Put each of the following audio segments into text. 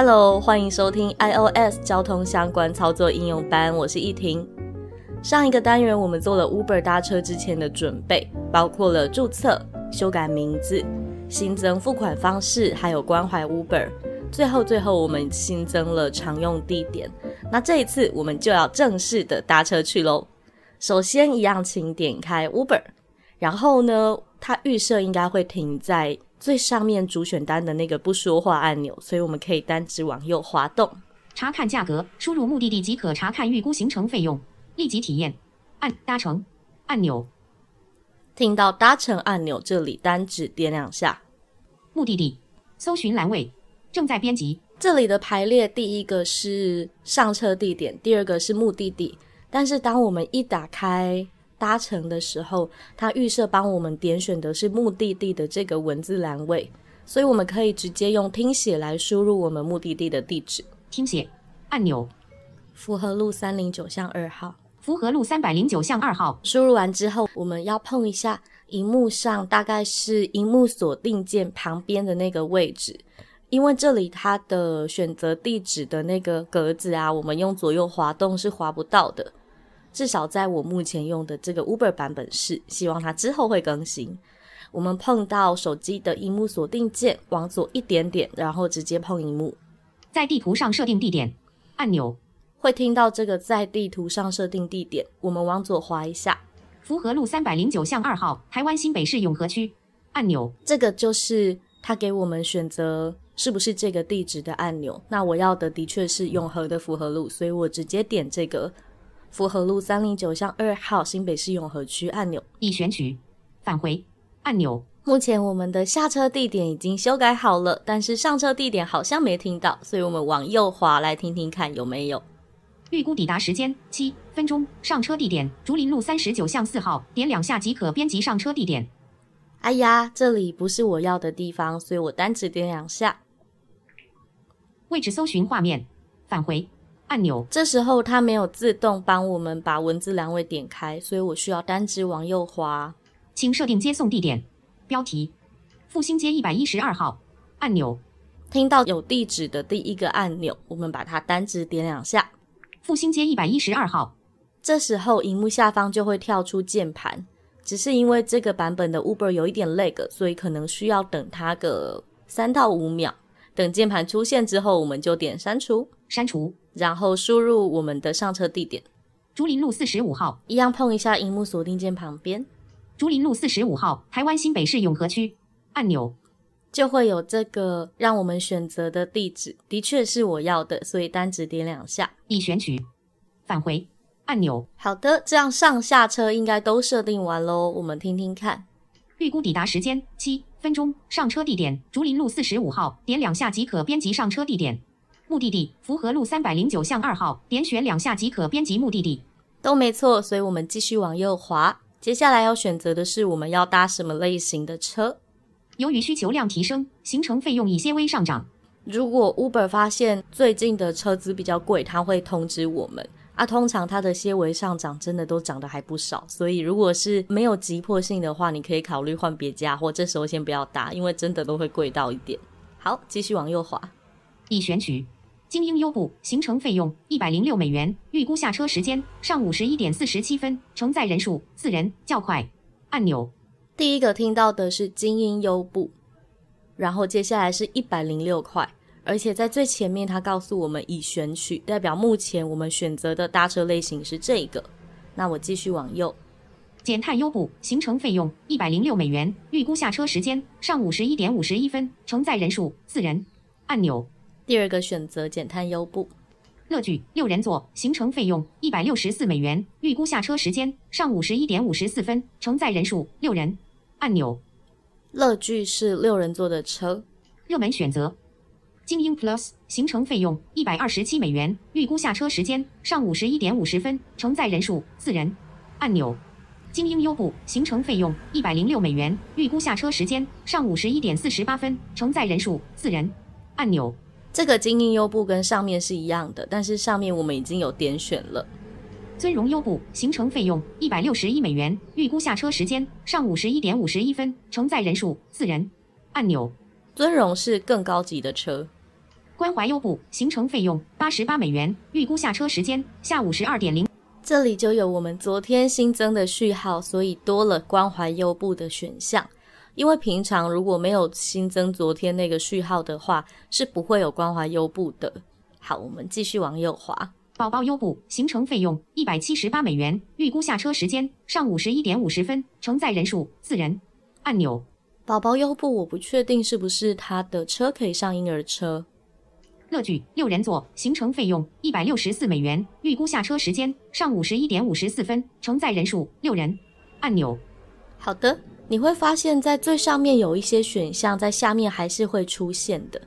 Hello，欢迎收听 iOS 交通相关操作应用班，我是易婷。上一个单元我们做了 Uber 搭车之前的准备，包括了注册、修改名字、新增付款方式，还有关怀 Uber。最后，最后我们新增了常用地点。那这一次我们就要正式的搭车去喽。首先，一样，请点开 Uber，然后呢，它预设应该会停在。最上面主选单的那个不说话按钮，所以我们可以单指往右滑动，查看价格，输入目的地即可查看预估行程费用，立即体验。按搭乘按钮，听到搭乘按钮这里单指点两下。目的地搜寻栏位正在编辑，这里的排列第一个是上车地点，第二个是目的地，但是当我们一打开。搭乘的时候，它预设帮我们点选的是目的地的这个文字栏位，所以我们可以直接用听写来输入我们目的地的地址。听写按钮，福和路三零九巷二号。福和路三百零九巷二号。输入完之后，我们要碰一下荧幕上，大概是荧幕锁定键旁边的那个位置，因为这里它的选择地址的那个格子啊，我们用左右滑动是滑不到的。至少在我目前用的这个 Uber 版本是，希望它之后会更新。我们碰到手机的荧幕锁定键，往左一点点，然后直接碰荧幕，在地图上设定地点按钮，会听到这个在地图上设定地点。我们往左滑一下，福和路三百零九巷二号，台湾新北市永和区按钮，这个就是它给我们选择是不是这个地址的按钮。那我要的的确是永和的福和路，所以我直接点这个。福和路三零九巷二号，新北市永和区按钮已选取，返回按钮。目前我们的下车地点已经修改好了，但是上车地点好像没听到，所以我们往右滑来听听看有没有。预估抵达时间七分钟，上车地点竹林路三十九巷四号，点两下即可编辑上车地点。哎呀，这里不是我要的地方，所以我单指点两下。位置搜寻画面，返回。按钮，这时候它没有自动帮我们把文字栏位点开，所以我需要单指往右滑。请设定接送地点，标题：复兴街一百一十二号。按钮，听到有地址的第一个按钮，我们把它单指点两下。复兴街一百一十二号。这时候荧幕下方就会跳出键盘，只是因为这个版本的 Uber 有一点 lag，所以可能需要等它个三到五秒。等键盘出现之后，我们就点删除，删除。然后输入我们的上车地点，竹林路四十五号，一样碰一下荧幕锁定键旁边，竹林路四十五号，台湾新北市永和区。按钮，就会有这个让我们选择的地址，的确是我要的，所以单指点两下，已选取，返回。按钮。好的，这样上下车应该都设定完喽，我们听听看，预估抵达时间七分钟，上车地点。竹林路四十五号，点两下即可编辑上车地点。目的地：福和路三百零九巷二号，点选两下即可编辑目的地。都没错，所以我们继续往右滑。接下来要选择的是我们要搭什么类型的车。由于需求量提升，行程费用已些微上涨。如果 Uber 发现最近的车资比较贵，它会通知我们。啊，通常它的些微上涨真的都涨得还不少。所以如果是没有急迫性的话，你可以考虑换别家，或这时候先不要搭，因为真的都会贵到一点。好，继续往右滑，已选取。精英优步行程费用一百零六美元，预估下车时间上午十一点四十七分，承载人数四人，较快按钮。第一个听到的是精英优步，然后接下来是一百零六块，而且在最前面，它告诉我们已选取，代表目前我们选择的搭车类型是这个。那我继续往右，减碳优步行程费用一百零六美元，预估下车时间上午十一点五十一分，承载人数四人，按钮。第二个选择减碳优步，乐聚六人座行程费用一百六十四美元，预估下车时间上午十一点五十四分，承载人数六人。按钮。乐聚是六人座的车。热门选择：精英 Plus，行程费用一百二十七美元，预估下车时间上午十一点五十分，承载人数四人。按钮。精英优步，行程费用一百零六美元，预估下车时间上午十一点四十八分，承载人数四人。按钮。这个精英优步跟上面是一样的，但是上面我们已经有点选了。尊荣优步，行程费用一百六十一美元，预估下车时间上午十一点五十一分，承载人数四人。按钮。尊荣是更高级的车。关怀优步，行程费用八十八美元，预估下车时间下午十二点零。这里就有我们昨天新增的序号，所以多了关怀优步的选项。因为平常如果没有新增昨天那个序号的话，是不会有关怀优步的。好，我们继续往右滑。宝宝优步，行程费用一百七十八美元，预估下车时间上午十一点五十分，承载人数四人。按钮。宝宝优步，我不确定是不是他的车可以上婴儿车。乐聚六人座，行程费用一百六十四美元，预估下车时间上午十一点五十四分，承载人数六人。按钮。好的，你会发现在最上面有一些选项，在下面还是会出现的。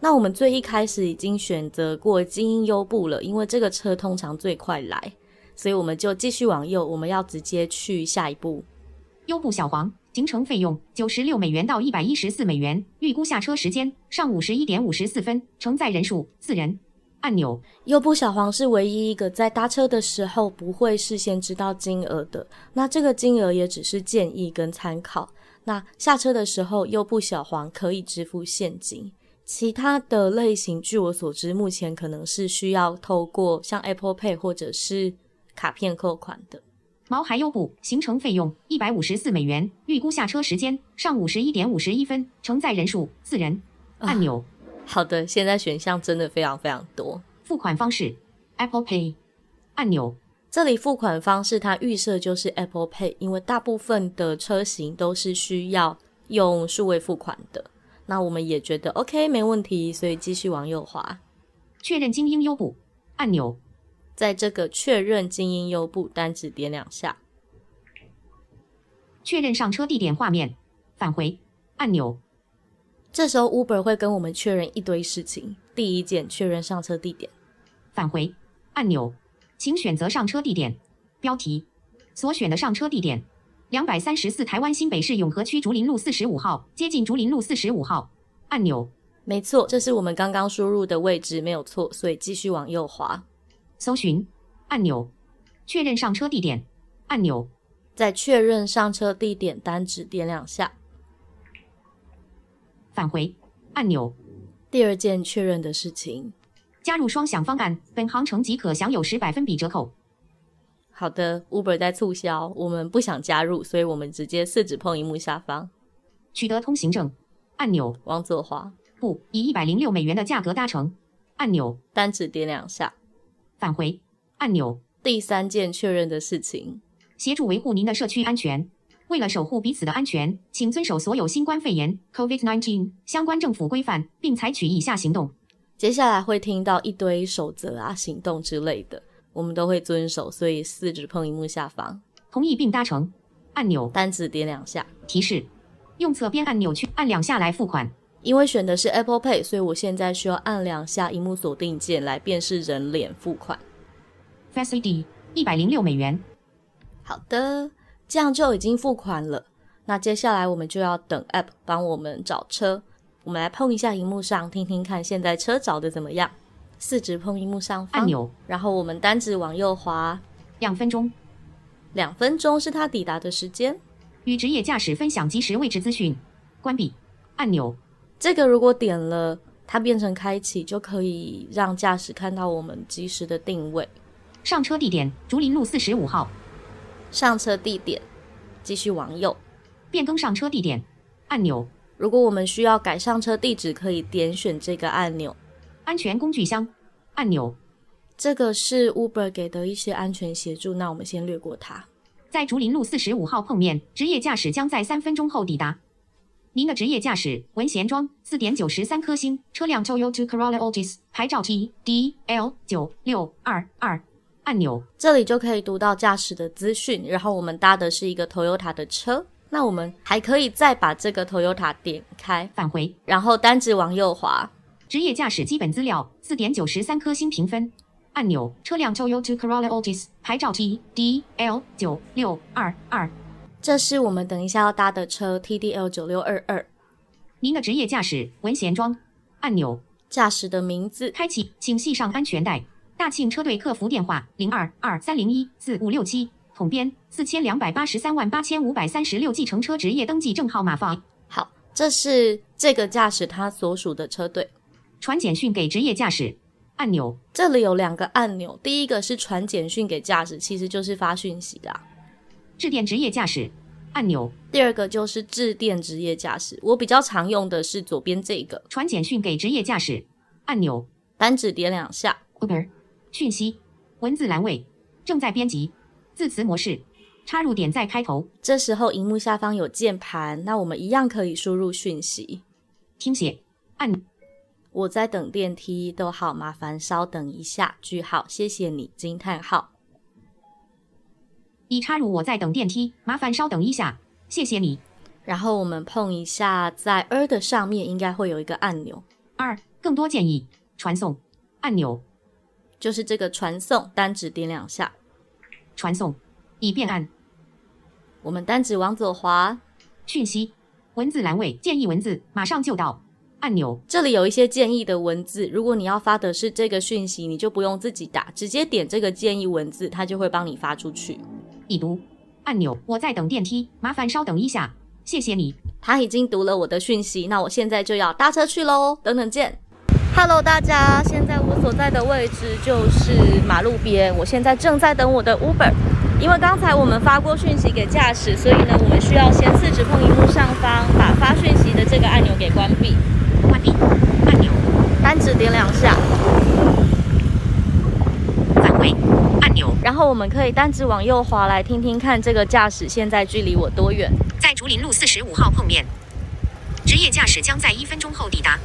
那我们最一开始已经选择过精英优步了，因为这个车通常最快来，所以我们就继续往右，我们要直接去下一步。优步小黄。行程费用九十六美元到一百一十四美元，预估下车时间上午十一点五十四分，承载人数四人。按钮。优步小黄是唯一一个在搭车的时候不会事先知道金额的，那这个金额也只是建议跟参考。那下车的时候，优步小黄可以支付现金，其他的类型，据我所知，目前可能是需要透过像 Apple Pay 或者是卡片扣款的。毛孩优步，行程费用一百五十四美元，预估下车时间上午十一点五十一分，承载人数四人。按钮。好的，现在选项真的非常非常多。付款方式，Apple Pay。按钮。这里付款方式它预设就是 Apple Pay，因为大部分的车型都是需要用数位付款的。那我们也觉得 OK 没问题，所以继续往右滑。确认精英优步。按钮。在这个确认精英优步单指点两下，确认上车地点画面，返回按钮。这时候 Uber 会跟我们确认一堆事情。第一件，确认上车地点，返回。按钮，请选择上车地点。标题：所选的上车地点，两百三十四台湾新北市永和区竹林路四十五号，接近竹林路四十五号。按钮。没错，这是我们刚刚输入的位置，没有错，所以继续往右滑。搜寻。按钮，确认上车地点。按钮，在确认上车地点单指点两下，返回按钮。第二件确认的事情，加入双享方案，本航程即可享有十百分比折扣。好的，Uber 在促销，我们不想加入，所以我们直接四指碰荧幕下方，取得通行证按钮，往左滑，不以一百零六美元的价格搭乘按钮，单指点两下。返回按钮。第三件确认的事情，协助维护您的社区安全。为了守护彼此的安全，请遵守所有新冠肺炎 （COVID-19） 相关政府规范，并采取以下行动。接下来会听到一堆守则啊、行动之类的，我们都会遵守。所以四指碰荧幕下方，同意并搭乘按钮，单指点两下。提示：用侧边按钮去按两下来付款。因为选的是 Apple Pay，所以我现在需要按两下荧幕锁定键来辨识人脸付款。Face ID 一百零六美元。好的，这样就已经付款了。那接下来我们就要等 App 帮我们找车。我们来碰一下荧幕上，听听看现在车找的怎么样。四指碰荧幕上按钮，然后我们单指往右滑。两分钟，两分钟是它抵达的时间。与职业驾驶分享即时位置资讯。关闭按钮。这个如果点了，它变成开启，就可以让驾驶看到我们及时的定位。上车地点：竹林路四十五号。上车地点，继续往右。变更上车地点按钮。如果我们需要改上车地址，可以点选这个按钮。安全工具箱按钮。这个是 Uber 给的一些安全协助，那我们先略过它。在竹林路四十五号碰面，职业驾驶将在三分钟后抵达。您的职业驾驶文贤庄四点九十三颗星，车辆 Toyota Corolla Altis，牌照 T D L 九六二二。按钮，这里就可以读到驾驶的资讯。然后我们搭的是一个 Toyota 的车，那我们还可以再把这个 Toyota 点开，返回，然后单指往右滑。职业驾驶基本资料，四点九十三颗星评分。按钮，车辆 Toyota Corolla Altis，牌照 T D L 九六二二。这是我们等一下要搭的车 T D L 九六二二。您的职业驾驶文贤装按钮，驾驶的名字开启，请系上安全带。大庆车队客服电话：零二二三零一四五六七。统编四千两百八十三万八千五百三十六，计程车职业登记证号码放。好，这是这个驾驶他所属的车队。传简讯给职业驾驶按钮，这里有两个按钮，第一个是传简讯给驾驶，其实就是发讯息啦。致电职业驾驶按钮，第二个就是致电职业驾驶。我比较常用的是左边这个传简讯给职业驾驶按钮，单指点两下。Uber 讯息文字栏位正在编辑。字词模式，插入点在开头。这时候荧幕下方有键盘，那我们一样可以输入讯息。听写按。我在等电梯，逗号，麻烦稍等一下。句号，谢谢你。惊叹号。已插入我在等电梯，麻烦稍等一下。谢谢你。然后我们碰一下，在 R 的上面应该会有一个按钮。二，更多建议，传送按钮，就是这个传送，单指点两下。传送已变按，我们单指往左滑，讯息文字栏位建议文字马上就到按钮，这里有一些建议的文字，如果你要发的是这个讯息，你就不用自己打，直接点这个建议文字，它就会帮你发出去。已读按钮，我在等电梯，麻烦稍等一下，谢谢你。他已经读了我的讯息，那我现在就要搭车去喽，等等见。Hello，大家，现在我所在的位置就是马路边。我现在正在等我的 Uber，因为刚才我们发过讯息给驾驶，所以呢，我们需要先四指碰荧幕上方，把发讯息的这个按钮给关闭。关闭按钮，单指点两下。返回按钮，然后我们可以单指往右滑来听听看这个驾驶现在距离我多远。在竹林路四十五号碰面，职业驾驶将在一分钟后抵达。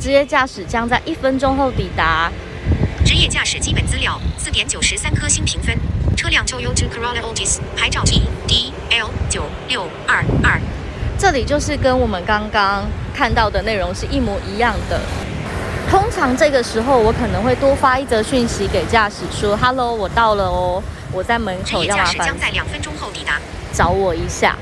职业驾驶将在一分钟后抵达。职业驾驶基本资料，四点九十三颗星评分。车辆 Toyota Corolla Altis，牌照 T D L 九六二二。这里就是跟我们刚刚看到的内容是一模一样的。通常这个时候，我可能会多发一则讯息给驾驶说：“Hello，我到了哦，我在门口，要麻烦。”将在两分钟后抵达，找我一下。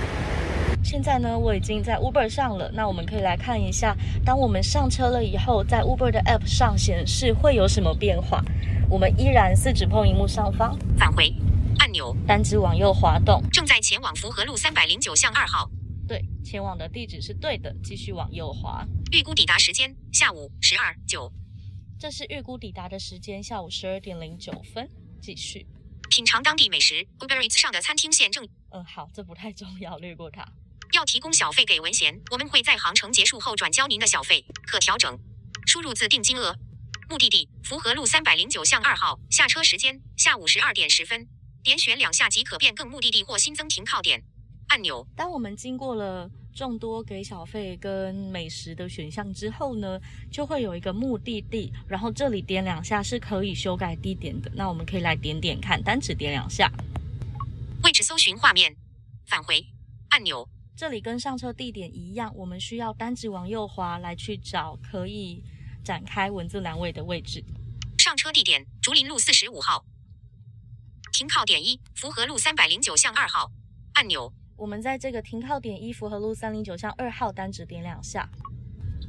现在呢，我已经在 Uber 上了。那我们可以来看一下，当我们上车了以后，在 Uber 的 App 上显示会有什么变化。我们依然四指碰荧幕上方，返回按钮，单指往右滑动。正在前往福和路三百零九巷二号。对，前往的地址是对的。继续往右滑。预估抵达时间下午十二九。这是预估抵达的时间，下午十二点零九分。继续品尝当地美食。Uber Eats 上的餐厅现正……嗯，好，这不太重要，略过它。要提供小费给文贤，我们会在航程结束后转交您的小费，可调整。输入自定金额。目的地：福和路三百零九巷二号。下车时间：下午十二点十分。点选两下即可变更目的地或新增停靠点按钮。当我们经过了众多给小费跟美食的选项之后呢，就会有一个目的地，然后这里点两下是可以修改地点的。那我们可以来点点看，单指点两下。位置搜寻画面，返回按钮。这里跟上车地点一样，我们需要单指往右滑来去找可以展开文字栏位的位置。上车地点：竹林路四十五号。停靠点一：福和路三百零九巷二号。按钮。我们在这个停靠点一福和路三零九巷二号单指点两下。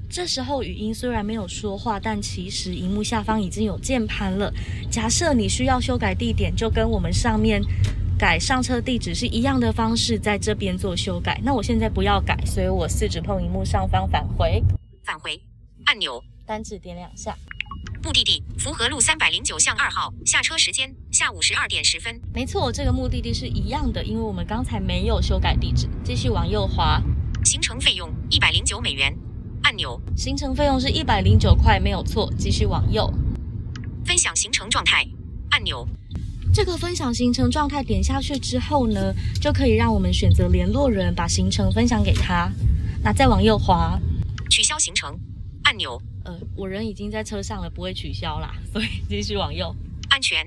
这时候语音虽然没有说话，但其实荧幕下方已经有键盘了。假设你需要修改地点，就跟我们上面。改上车地址是一样的方式，在这边做修改。那我现在不要改，所以我四指碰荧幕上方返回，返回按钮，单指点两下。目的地：福和路三百零九巷二号。下车时间：下午十二点十分。没错，这个目的地是一样的，因为我们刚才没有修改地址。继续往右滑。行程费用一百零九美元。按钮。行程费用是一百零九块，没有错。继续往右。分享行程状态。按钮。这个分享行程状态点下去之后呢，就可以让我们选择联络人，把行程分享给他。那再往右滑，取消行程按钮。呃，我人已经在车上了，不会取消啦，所以继续往右。安全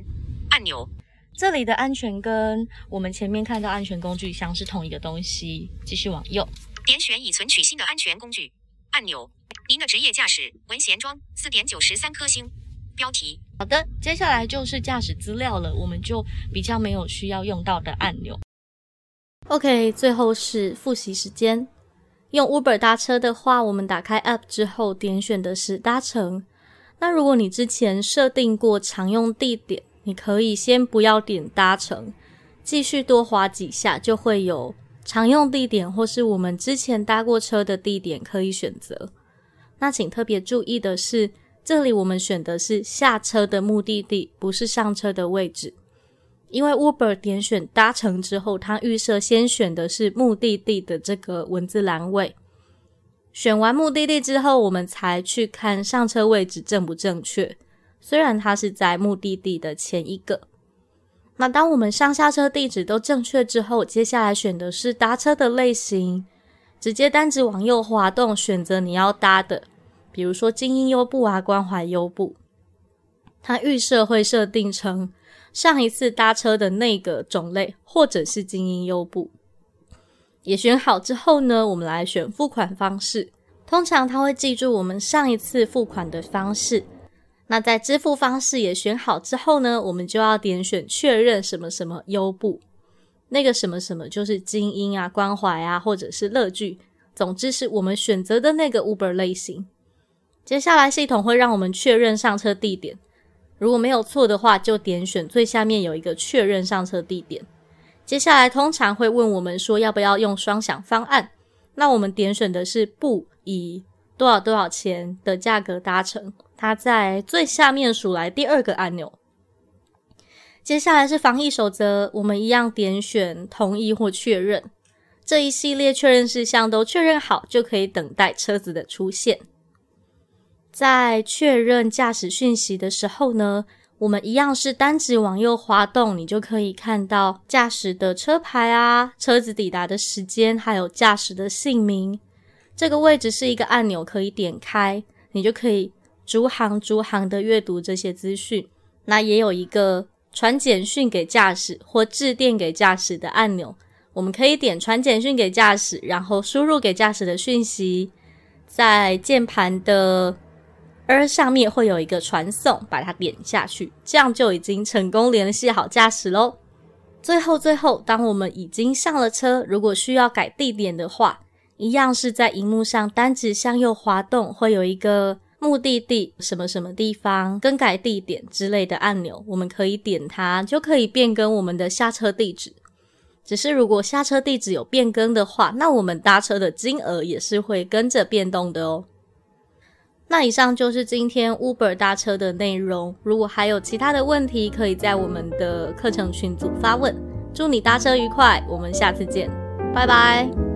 按钮。这里的安全跟我们前面看到安全工具箱是同一个东西。继续往右，点选已存取新的安全工具按钮。您的职业驾驶文贤装四点九十三颗星。标题。好的，接下来就是驾驶资料了，我们就比较没有需要用到的按钮。OK，最后是复习时间。用 Uber 搭车的话，我们打开 App 之后，点选的是搭乘。那如果你之前设定过常用地点，你可以先不要点搭乘，继续多滑几下，就会有常用地点或是我们之前搭过车的地点可以选择。那请特别注意的是，这里我们选的是下车的目的地，不是上车的位置。因为 Uber 点选搭乘之后，它预设先选的是目的地的这个文字栏位。选完目的地之后，我们才去看上车位置正不正确。虽然它是在目的地的前一个，那当我们上下车地址都正确之后，接下来选的是搭车的类型，直接单指往右滑动，选择你要搭的，比如说精英优步啊、关怀优步，它预设会设定成上一次搭车的那个种类，或者是精英优步。也选好之后呢，我们来选付款方式，通常它会记住我们上一次付款的方式。那在支付方式也选好之后呢，我们就要点选确认什么什么优步，那个什么什么就是精英啊、关怀啊，或者是乐聚，总之是我们选择的那个 Uber 类型。接下来系统会让我们确认上车地点，如果没有错的话，就点选最下面有一个确认上车地点。接下来通常会问我们说要不要用双享方案，那我们点选的是不以多少多少钱的价格搭乘。它在最下面数来第二个按钮。接下来是防疫守则，我们一样点选同意或确认。这一系列确认事项都确认好，就可以等待车子的出现。在确认驾驶讯息的时候呢，我们一样是单指往右滑动，你就可以看到驾驶的车牌啊、车子抵达的时间，还有驾驶的姓名。这个位置是一个按钮，可以点开，你就可以。逐行逐行的阅读这些资讯，那也有一个传简讯给驾驶或致电给驾驶的按钮，我们可以点传简讯给驾驶，然后输入给驾驶的讯息，在键盘的而上面会有一个传送，把它点下去，这样就已经成功联系好驾驶喽。最后，最后，当我们已经上了车，如果需要改地点的话，一样是在荧幕上单指向右滑动，会有一个。目的地什么什么地方更改地点之类的按钮，我们可以点它，就可以变更我们的下车地址。只是如果下车地址有变更的话，那我们搭车的金额也是会跟着变动的哦。那以上就是今天 Uber 搭车的内容。如果还有其他的问题，可以在我们的课程群组发问。祝你搭车愉快，我们下次见，拜拜。